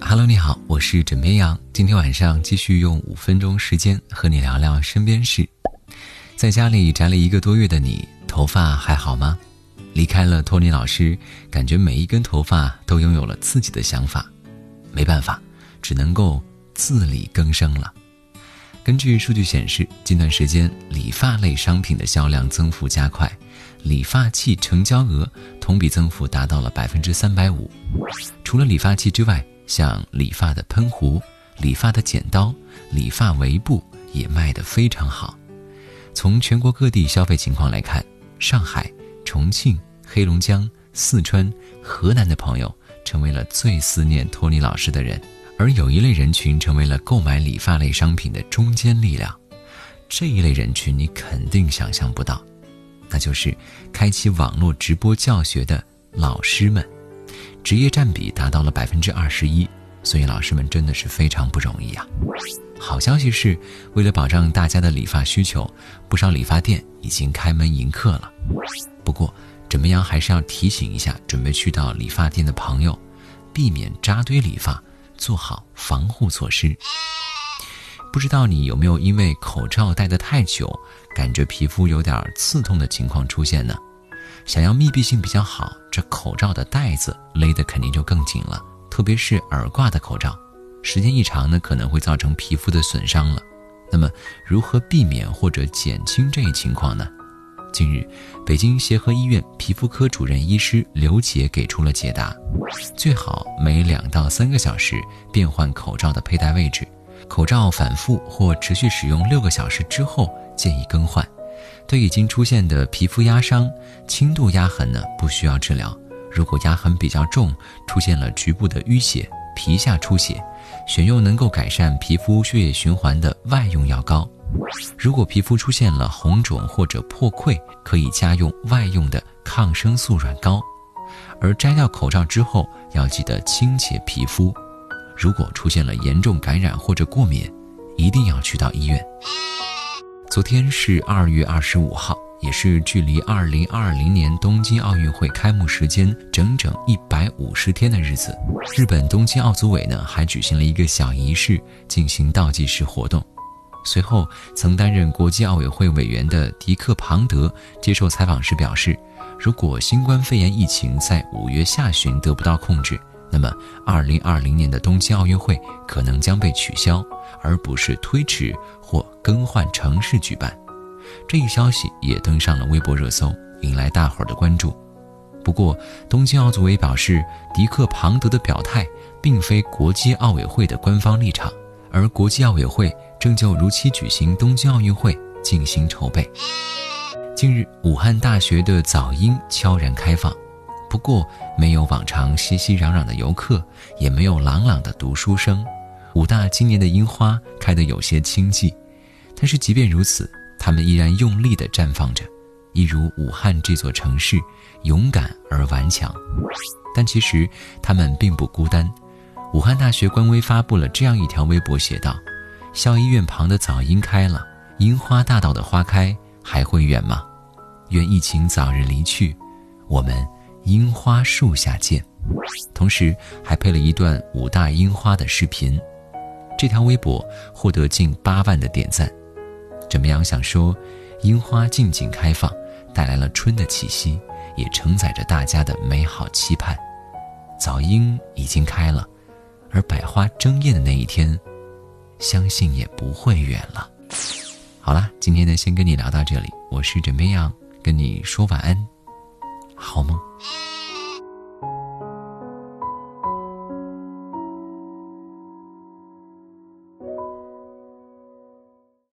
Hello，你好，我是枕边羊。今天晚上继续用五分钟时间和你聊聊身边事。在家里宅了一个多月的你，头发还好吗？离开了托尼老师，感觉每一根头发都拥有了自己的想法。没办法，只能够自力更生了。根据数据显示，近段时间理发类商品的销量增幅加快，理发器成交额同比增幅达到了百分之三百五。除了理发器之外，像理发的喷壶、理发的剪刀、理发围布也卖得非常好。从全国各地消费情况来看，上海、重庆、黑龙江、四川、河南的朋友成为了最思念托尼老师的人，而有一类人群成为了购买理发类商品的中坚力量。这一类人群你肯定想象不到，那就是开启网络直播教学的老师们。职业占比达到了百分之二十一，所以老师们真的是非常不容易啊。好消息是，为了保障大家的理发需求，不少理发店已经开门迎客了。不过，枕边羊还是要提醒一下准备去到理发店的朋友，避免扎堆理发，做好防护措施。不知道你有没有因为口罩戴得太久，感觉皮肤有点刺痛的情况出现呢？想要密闭性比较好，这口罩的带子勒得肯定就更紧了，特别是耳挂的口罩，时间一长呢，可能会造成皮肤的损伤了。那么，如何避免或者减轻这一情况呢？近日，北京协和医院皮肤科主任医师刘杰给出了解答：最好每两到三个小时变换口罩的佩戴位置，口罩反复或持续使用六个小时之后建议更换。对已经出现的皮肤压伤、轻度压痕呢，不需要治疗。如果压痕比较重，出现了局部的淤血、皮下出血，选用能够改善皮肤血液循环的外用药膏。如果皮肤出现了红肿或者破溃，可以加用外用的抗生素软膏。而摘掉口罩之后，要记得清洁皮肤。如果出现了严重感染或者过敏，一定要去到医院。昨天是二月二十五号，也是距离二零二零年东京奥运会开幕时间整整一百五十天的日子。日本东京奥组委呢还举行了一个小仪式，进行倒计时活动。随后，曾担任国际奥委会委员的迪克·庞德接受采访时表示，如果新冠肺炎疫情在五月下旬得不到控制，那么二零二零年的东京奥运会可能将被取消。而不是推迟或更换城市举办，这一消息也登上了微博热搜，引来大伙儿的关注。不过，东京奥组委表示，迪克·庞德的表态并非国际奥委会的官方立场，而国际奥委会正就如期举行东京奥运会进行筹备。近日，武汉大学的早樱悄然开放，不过没有往常熙熙攘攘的游客，也没有朗朗的读书声。武大今年的樱花开得有些清寂，但是即便如此，它们依然用力地绽放着，一如武汉这座城市，勇敢而顽强。但其实他们并不孤单。武汉大学官微发布了这样一条微博，写道：“校医院旁的早樱开了，樱花大道的花开还会远吗？愿疫情早日离去，我们樱花树下见。”同时还配了一段武大樱花的视频。这条微博获得近八万的点赞。枕边羊想说，樱花静静开放，带来了春的气息，也承载着大家的美好期盼。早樱已经开了，而百花争艳的那一天，相信也不会远了。好啦，今天呢，先跟你聊到这里。我是枕边羊，跟你说晚安，好梦。